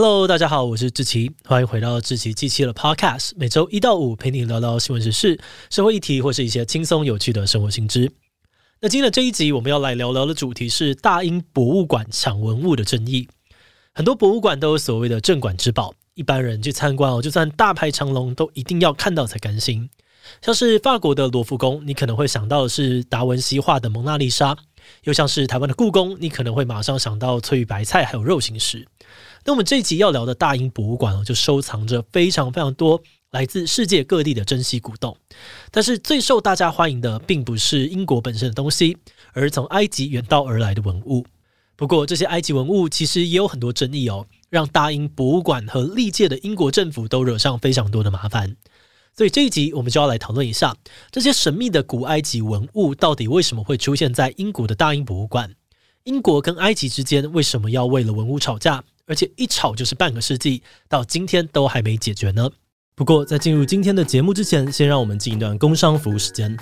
Hello，大家好，我是志奇，欢迎回到志祺七七的 Podcast，每周一到五陪你聊聊新闻时事、社会议题或是一些轻松有趣的生活新知。那今天的这一集，我们要来聊聊的主题是大英博物馆抢文物的争议。很多博物馆都有所谓的镇馆之宝，一般人去参观哦，就算大排长龙，都一定要看到才甘心。像是法国的罗浮宫，你可能会想到的是达文西画的蒙娜丽莎；又像是台湾的故宫，你可能会马上想到翠玉白菜还有肉形石。那我们这一集要聊的大英博物馆哦，就收藏着非常非常多来自世界各地的珍稀古董。但是最受大家欢迎的，并不是英国本身的东西，而是从埃及远道而来的文物。不过这些埃及文物其实也有很多争议哦，让大英博物馆和历届的英国政府都惹上非常多的麻烦。所以这一集我们就要来讨论一下，这些神秘的古埃及文物到底为什么会出现在英国的大英博物馆？英国跟埃及之间为什么要为了文物吵架？而且一吵就是半个世纪，到今天都还没解决呢。不过，在进入今天的节目之前，先让我们进一段工商服务时间。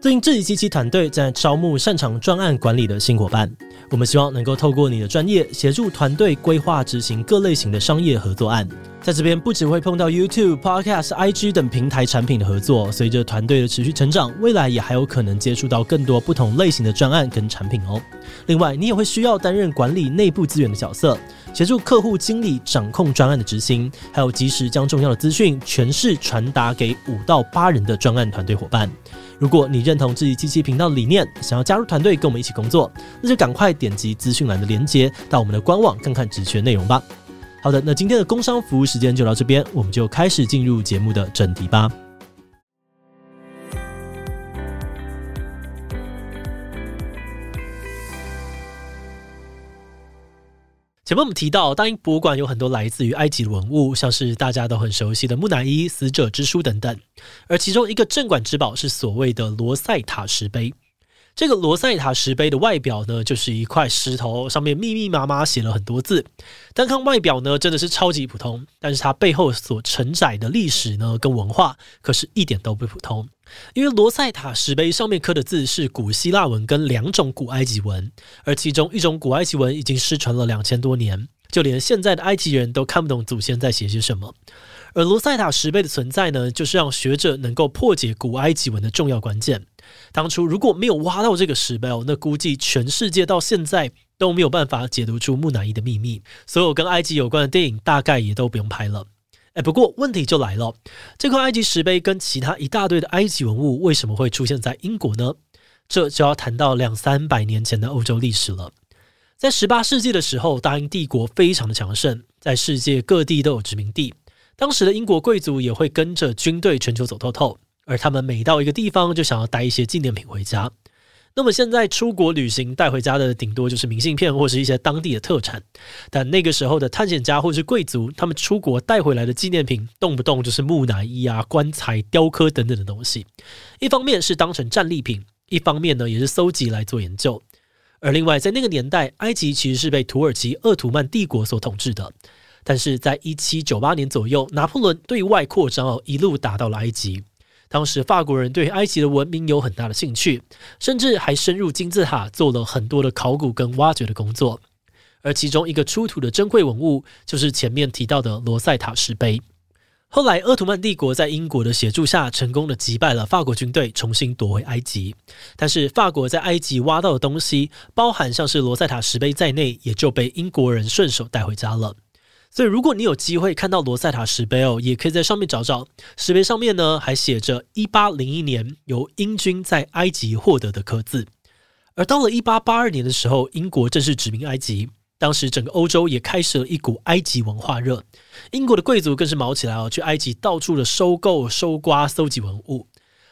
最近志祺七七团队在招募擅长专案管理的新伙伴，我们希望能够透过你的专业，协助团队规划执行各类型的商业合作案。在这边不只会碰到 YouTube、Podcast、IG 等平台产品的合作，随着团队的持续成长，未来也还有可能接触到更多不同类型的专案跟产品哦。另外，你也会需要担任管理内部资源的角色，协助客户经理掌控专案的执行，还有及时将重要的资讯诠释传达给五到八人的专案团队伙伴。如果你认同自己机器频道的理念，想要加入团队跟我们一起工作，那就赶快点击资讯栏的链接，到我们的官网看看职缺内容吧。好的，那今天的工商服务时间就到这边，我们就开始进入节目的正题吧。前面我们提到，大英博物馆有很多来自于埃及的文物，像是大家都很熟悉的木乃伊、死者之书等等，而其中一个镇馆之宝是所谓的罗塞塔石碑。这个罗塞塔石碑的外表呢，就是一块石头，上面密密麻麻写了很多字。单看外表呢，真的是超级普通，但是它背后所承载的历史呢，跟文化可是一点都不普通。因为罗塞塔石碑上面刻的字是古希腊文跟两种古埃及文，而其中一种古埃及文已经失传了两千多年，就连现在的埃及人都看不懂祖先在写些什么。而罗塞塔石碑的存在呢，就是让学者能够破解古埃及文的重要关键。当初如果没有挖到这个石碑哦，那估计全世界到现在都没有办法解读出木乃伊的秘密，所有跟埃及有关的电影大概也都不用拍了。哎，不过问题就来了，这块埃及石碑跟其他一大堆的埃及文物为什么会出现在英国呢？这就要谈到两三百年前的欧洲历史了。在十八世纪的时候，大英帝国非常的强盛，在世界各地都有殖民地。当时的英国贵族也会跟着军队全球走透透，而他们每到一个地方就想要带一些纪念品回家。那么现在出国旅行带回家的顶多就是明信片或是一些当地的特产，但那个时候的探险家或是贵族，他们出国带回来的纪念品动不动就是木乃伊啊、棺材、雕刻等等的东西。一方面是当成战利品，一方面呢也是搜集来做研究。而另外在那个年代，埃及其实是被土耳其鄂图曼帝国所统治的。但是在一七九八年左右，拿破仑对外扩张哦，一路打到了埃及。当时法国人对埃及的文明有很大的兴趣，甚至还深入金字塔做了很多的考古跟挖掘的工作。而其中一个出土的珍贵文物，就是前面提到的罗塞塔石碑。后来，鄂图曼帝国在英国的协助下，成功的击败了法国军队，重新夺回埃及。但是，法国在埃及挖到的东西，包含像是罗塞塔石碑在内，也就被英国人顺手带回家了。所以，如果你有机会看到罗塞塔石碑哦，也可以在上面找找。石碑上面呢，还写着一八零一年由英军在埃及获得的刻字。而到了一八八二年的时候，英国正式殖民埃及，当时整个欧洲也开始了一股埃及文化热。英国的贵族更是卯起来哦，去埃及到处的收购、收刮、搜集文物，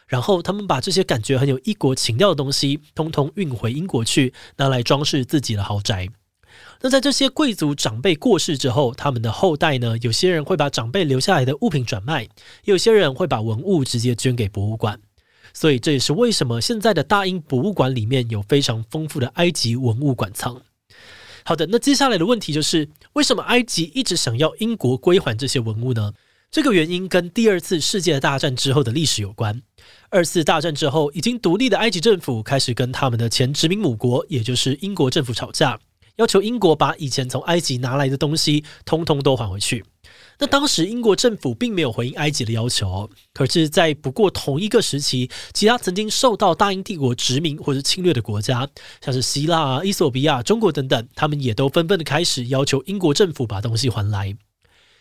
然后他们把这些感觉很有异国情调的东西，通通运回英国去，拿来装饰自己的豪宅。那在这些贵族长辈过世之后，他们的后代呢，有些人会把长辈留下来的物品转卖，有些人会把文物直接捐给博物馆。所以这也是为什么现在的大英博物馆里面有非常丰富的埃及文物馆藏。好的，那接下来的问题就是，为什么埃及一直想要英国归还这些文物呢？这个原因跟第二次世界大战之后的历史有关。二次大战之后，已经独立的埃及政府开始跟他们的前殖民母国，也就是英国政府吵架。要求英国把以前从埃及拿来的东西通通都还回去。那当时英国政府并没有回应埃及的要求，可是，在不过同一个时期，其他曾经受到大英帝国殖民或者侵略的国家，像是希腊啊、伊索比亚、中国等等，他们也都纷纷的开始要求英国政府把东西还来。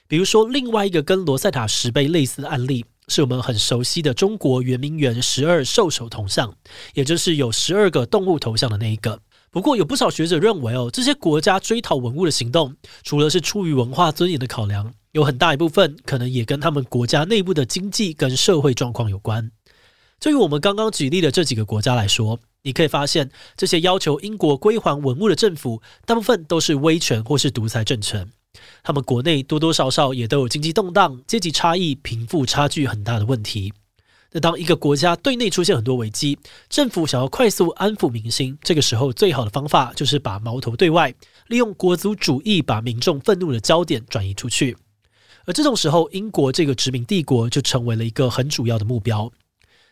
比如说，另外一个跟罗塞塔石碑类似的案例，是我们很熟悉的中国圆明园十二兽首铜像，也就是有十二个动物头像的那一个。不过，有不少学者认为，哦，这些国家追讨文物的行动，除了是出于文化尊严的考量，有很大一部分可能也跟他们国家内部的经济跟社会状况有关。就以我们刚刚举例的这几个国家来说，你可以发现，这些要求英国归还文物的政府，大部分都是威权或是独裁政权。他们国内多多少少也都有经济动荡、阶级差异、贫富差距很大的问题。那当一个国家对内出现很多危机，政府想要快速安抚民心，这个时候最好的方法就是把矛头对外，利用国族主义把民众愤怒的焦点转移出去。而这种时候，英国这个殖民帝国就成为了一个很主要的目标。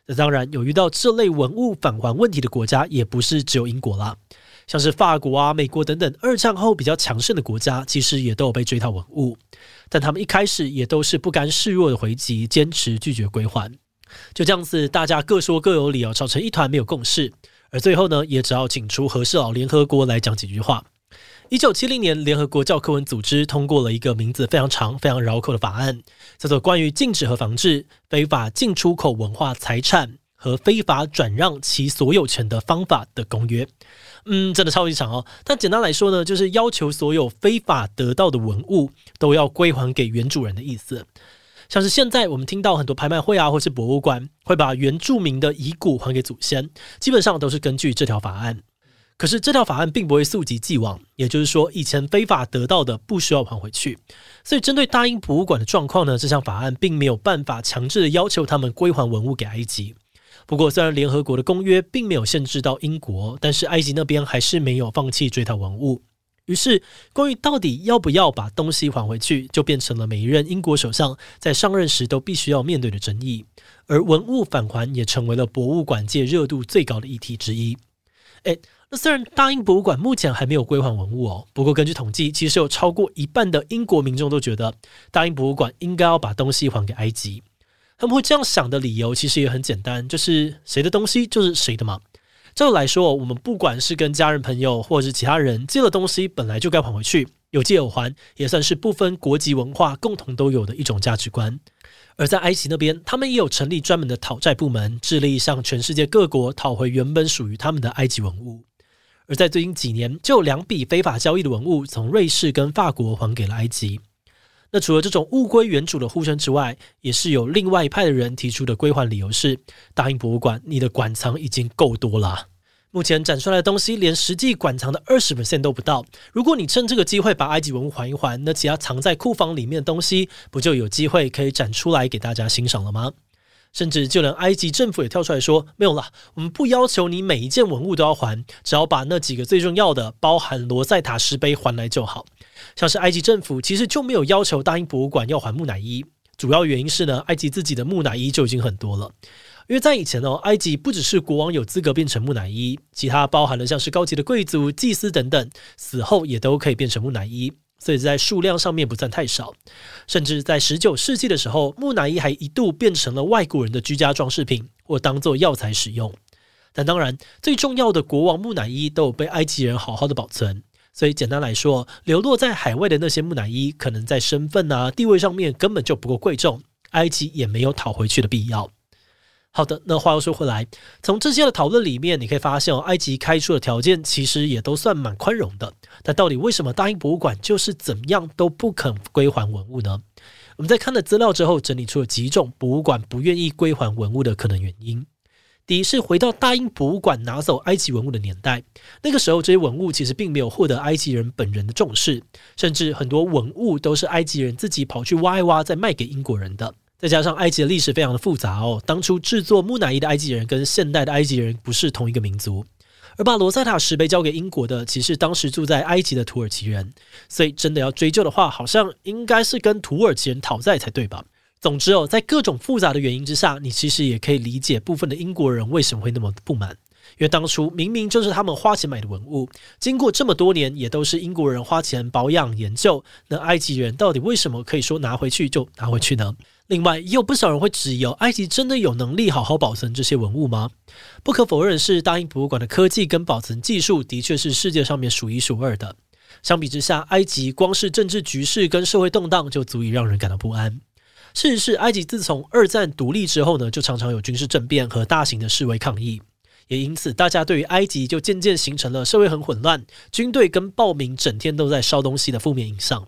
那当然，有遇到这类文物返还问题的国家，也不是只有英国啦，像是法国啊、美国等等，二战后比较强盛的国家，其实也都有被追讨文物，但他们一开始也都是不甘示弱的回击，坚持拒绝归还。就这样子，大家各说各有理哦，吵成一团，没有共识。而最后呢，也只好请出和事佬联合国来讲几句话。一九七零年，联合国教科文组织通过了一个名字非常长、非常绕口的法案，叫做《关于禁止和防治非法进出口文化财产和非法转让其所有权的方法的公约》。嗯，真的超级长哦。但简单来说呢，就是要求所有非法得到的文物都要归还给原主人的意思。像是现在我们听到很多拍卖会啊，或是博物馆会把原住民的遗骨还给祖先，基本上都是根据这条法案。可是这条法案并不会溯及既往，也就是说，以前非法得到的不需要还回去。所以针对大英博物馆的状况呢，这项法案并没有办法强制的要求他们归还文物给埃及。不过，虽然联合国的公约并没有限制到英国，但是埃及那边还是没有放弃追讨文物。于是，关于到底要不要把东西还回去，就变成了每一任英国首相在上任时都必须要面对的争议。而文物返还也成为了博物馆界热度最高的议题之一。诶，那虽然大英博物馆目前还没有归还文物哦，不过根据统计，其实有超过一半的英国民众都觉得大英博物馆应该要把东西还给埃及。他们会这样想的理由其实也很简单，就是谁的东西就是谁的嘛。这来说，我们不管是跟家人、朋友，或者是其他人借了东西，本来就该还回去，有借有还，也算是不分国籍文化共同都有的一种价值观。而在埃及那边，他们也有成立专门的讨债部门，致力向全世界各国讨回原本属于他们的埃及文物。而在最近几年，就有两笔非法交易的文物从瑞士跟法国还给了埃及。那除了这种物归原主的呼声之外，也是有另外一派的人提出的归还理由是：大英博物馆，你的馆藏已经够多了，目前展出来的东西连实际馆藏的二十 percent 都不到。如果你趁这个机会把埃及文物还一还，那其他藏在库房里面的东西，不就有机会可以展出来给大家欣赏了吗？甚至就连埃及政府也跳出来说：“没有啦，我们不要求你每一件文物都要还，只要把那几个最重要的，包含罗塞塔石碑还来就好。”像是埃及政府其实就没有要求大英博物馆要还木乃伊，主要原因是呢，埃及自己的木乃伊就已经很多了。因为在以前哦，埃及不只是国王有资格变成木乃伊，其他包含了像是高级的贵族、祭司等等，死后也都可以变成木乃伊。所以在数量上面不算太少，甚至在十九世纪的时候，木乃伊还一度变成了外国人的居家装饰品，或当做药材使用。但当然，最重要的国王木乃伊都有被埃及人好好的保存。所以简单来说，流落在海外的那些木乃伊，可能在身份啊、地位上面根本就不够贵重，埃及也没有讨回去的必要。好的，那话又说回来，从这些的讨论里面，你可以发现哦，埃及开出的条件其实也都算蛮宽容的。但到底为什么大英博物馆就是怎么样都不肯归还文物呢？我们在看了资料之后，整理出了几种博物馆不愿意归还文物的可能原因。第一是回到大英博物馆拿走埃及文物的年代，那个时候这些文物其实并没有获得埃及人本人的重视，甚至很多文物都是埃及人自己跑去挖一挖再卖给英国人的。再加上埃及的历史非常的复杂哦，当初制作木乃伊的埃及人跟现代的埃及人不是同一个民族，而把罗塞塔石碑交给英国的，其实当时住在埃及的土耳其人，所以真的要追究的话，好像应该是跟土耳其人讨债才对吧？总之哦，在各种复杂的原因之下，你其实也可以理解部分的英国人为什么会那么不满，因为当初明明就是他们花钱买的文物，经过这么多年，也都是英国人花钱保养研究，那埃及人到底为什么可以说拿回去就拿回去呢？另外，也有不少人会质疑哦，埃及真的有能力好好保存这些文物吗？不可否认的是，大英博物馆的科技跟保存技术的确是世界上面数一数二的。相比之下，埃及光是政治局势跟社会动荡就足以让人感到不安。事实是，埃及自从二战独立之后呢，就常常有军事政变和大型的示威抗议，也因此大家对于埃及就渐渐形成了社会很混乱、军队跟暴民整天都在烧东西的负面印象。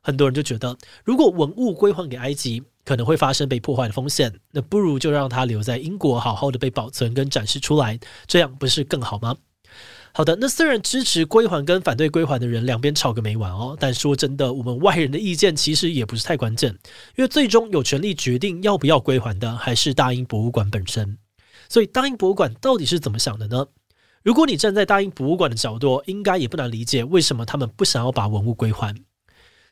很多人就觉得，如果文物归还给埃及，可能会发生被破坏的风险，那不如就让它留在英国，好好的被保存跟展示出来，这样不是更好吗？好的，那虽然支持归还跟反对归还的人两边吵个没完哦，但说真的，我们外人的意见其实也不是太关键，因为最终有权利决定要不要归还的还是大英博物馆本身。所以，大英博物馆到底是怎么想的呢？如果你站在大英博物馆的角度，应该也不难理解为什么他们不想要把文物归还。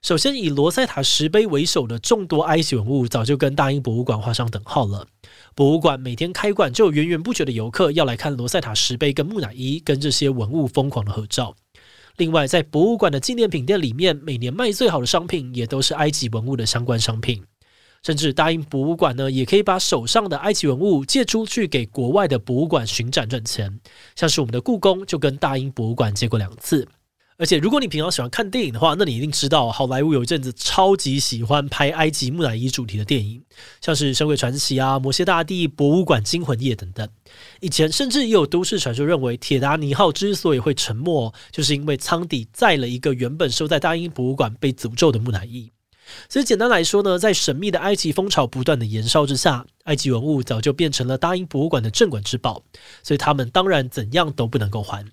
首先，以罗塞塔石碑为首的众多埃及文物，早就跟大英博物馆画上等号了。博物馆每天开馆，就有源源不绝的游客要来看罗塞塔石碑跟木乃伊跟这些文物疯狂的合照。另外，在博物馆的纪念品店里面，每年卖最好的商品也都是埃及文物的相关商品。甚至大英博物馆呢，也可以把手上的埃及文物借出去给国外的博物馆巡展赚钱。像是我们的故宫就跟大英博物馆借过两次。而且，如果你平常喜欢看电影的话，那你一定知道，好莱坞有一阵子超级喜欢拍埃及木乃伊主题的电影，像是《神鬼传奇》啊、《摩谢大帝》、《博物馆惊魂夜》等等。以前甚至也有都市传说认为，铁达尼号之所以会沉没，就是因为舱底载了一个原本收在大英博物馆被诅咒的木乃伊。所以简单来说呢，在神秘的埃及风潮不断的延烧之下，埃及文物早就变成了大英博物馆的镇馆之宝，所以他们当然怎样都不能够还。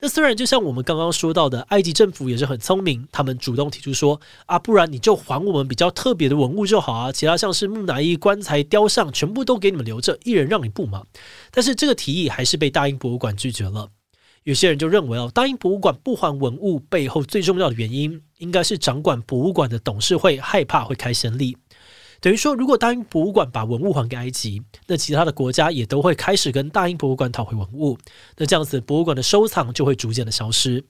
那虽然就像我们刚刚说到的，埃及政府也是很聪明，他们主动提出说啊，不然你就还我们比较特别的文物就好啊，其他像是木乃伊、棺材、雕像，全部都给你们留着，一人让你步嘛。但是这个提议还是被大英博物馆拒绝了。有些人就认为哦，大英博物馆不还文物背后最重要的原因，应该是掌管博物馆的董事会害怕会开先例。等于说，如果大英博物馆把文物还给埃及，那其他的国家也都会开始跟大英博物馆讨回文物。那这样子，博物馆的收藏就会逐渐的消失。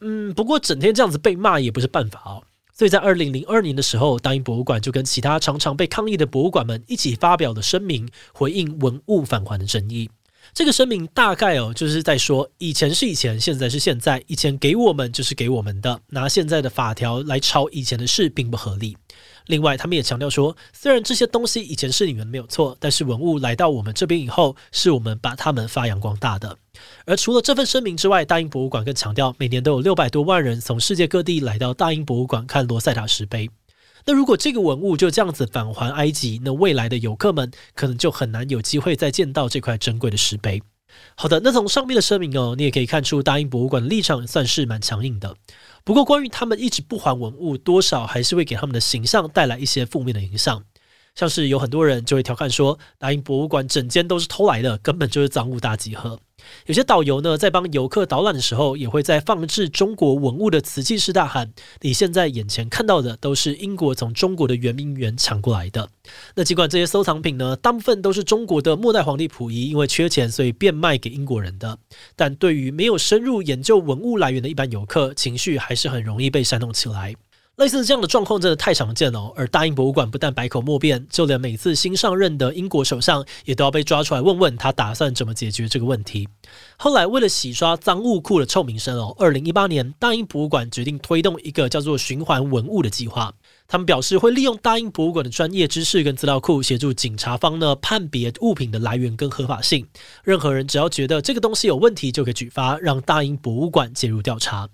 嗯，不过整天这样子被骂也不是办法哦。所以在二零零二年的时候，大英博物馆就跟其他常常被抗议的博物馆们一起发表了声明，回应文物返还的争议。这个声明大概哦，就是在说，以前是以前，现在是现在，以前给我们就是给我们的，拿现在的法条来抄以前的事，并不合理。另外，他们也强调说，虽然这些东西以前是你们没有错，但是文物来到我们这边以后，是我们把它们发扬光大的。而除了这份声明之外，大英博物馆更强调，每年都有六百多万人从世界各地来到大英博物馆看罗塞塔石碑。那如果这个文物就这样子返还埃及，那未来的游客们可能就很难有机会再见到这块珍贵的石碑。好的，那从上面的声明哦，你也可以看出大英博物馆的立场算是蛮强硬的。不过，关于他们一直不还文物，多少还是会给他们的形象带来一些负面的影响。像是有很多人就会调侃说，大英博物馆整间都是偷来的，根本就是赃物大集合。有些导游呢，在帮游客导览的时候，也会在放置中国文物的瓷器时大喊：“你现在眼前看到的，都是英国从中国的圆明园抢过来的。”那尽管这些收藏品呢，大部分都是中国的末代皇帝溥仪因为缺钱，所以变卖给英国人的，但对于没有深入研究文物来源的一般游客，情绪还是很容易被煽动起来。类似这样的状况真的太常见了，而大英博物馆不但百口莫辩，就连每次新上任的英国首相也都要被抓出来问问他打算怎么解决这个问题。后来为了洗刷赃物库的臭名声哦，二零一八年大英博物馆决定推动一个叫做“循环文物”的计划。他们表示会利用大英博物馆的专业知识跟资料库，协助警察方呢判别物品的来源跟合法性。任何人只要觉得这个东西有问题，就可以举发，让大英博物馆介入调查。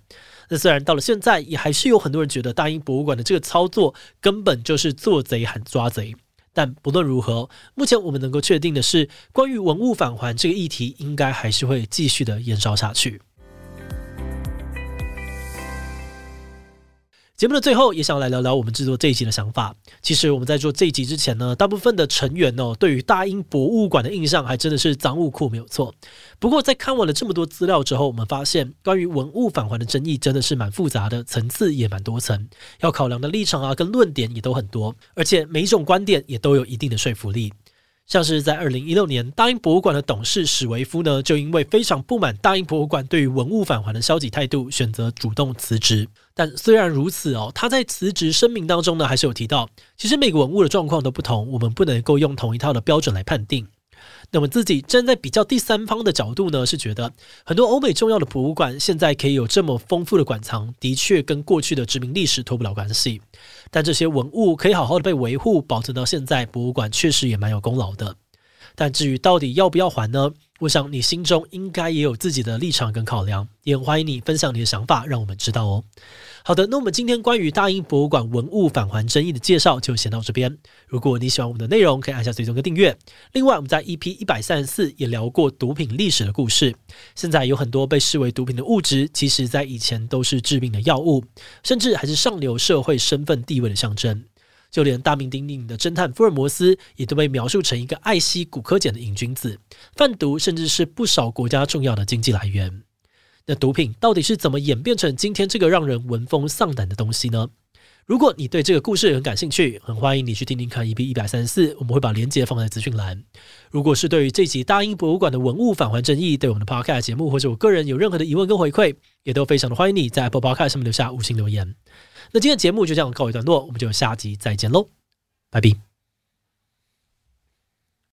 那虽然到了现在，也还是有很多人觉得大英博物馆的这个操作根本就是做贼喊抓贼。但不论如何，目前我们能够确定的是，关于文物返还这个议题，应该还是会继续的延烧下去。节目的最后，也想来聊聊我们制作这一集的想法。其实我们在做这一集之前呢，大部分的成员哦，对于大英博物馆的印象还真的是赃物库没有错。不过在看完了这么多资料之后，我们发现关于文物返还的争议真的是蛮复杂的，层次也蛮多层，要考量的立场啊跟论点也都很多，而且每一种观点也都有一定的说服力。像是在二零一六年，大英博物馆的董事史维夫呢，就因为非常不满大英博物馆对于文物返还的消极态度，选择主动辞职。但虽然如此哦，他在辞职声明当中呢，还是有提到，其实每个文物的状况都不同，我们不能够用同一套的标准来判定。那么自己站在比较第三方的角度呢，是觉得很多欧美重要的博物馆现在可以有这么丰富的馆藏，的确跟过去的殖民历史脱不了关系。但这些文物可以好好的被维护、保存到现在，博物馆确实也蛮有功劳的。但至于到底要不要还呢？我想你心中应该也有自己的立场跟考量，也很欢迎你分享你的想法，让我们知道哦。好的，那我们今天关于大英博物馆文物返还争议的介绍就先到这边。如果你喜欢我们的内容，可以按下追踪跟订阅。另外，我们在 EP 一百三十四也聊过毒品历史的故事。现在有很多被视为毒品的物质，其实在以前都是致命的药物，甚至还是上流社会身份地位的象征。就连大名鼎鼎的侦探福尔摩斯，也都被描述成一个爱吸古柯碱的瘾君子，贩毒甚至是不少国家重要的经济来源。那毒品到底是怎么演变成今天这个让人闻风丧胆的东西呢？如果你对这个故事很感兴趣，很欢迎你去听听看 EP 一百三十四，我们会把链接放在资讯栏。如果是对于这集大英博物馆的文物返还争议，对我们的 Podcast 节目或者我个人有任何的疑问跟回馈，也都非常的欢迎你在 Apple Podcast 上面留下五星留言。那今天节目就这样告一段落，我们就下集再见喽，拜拜。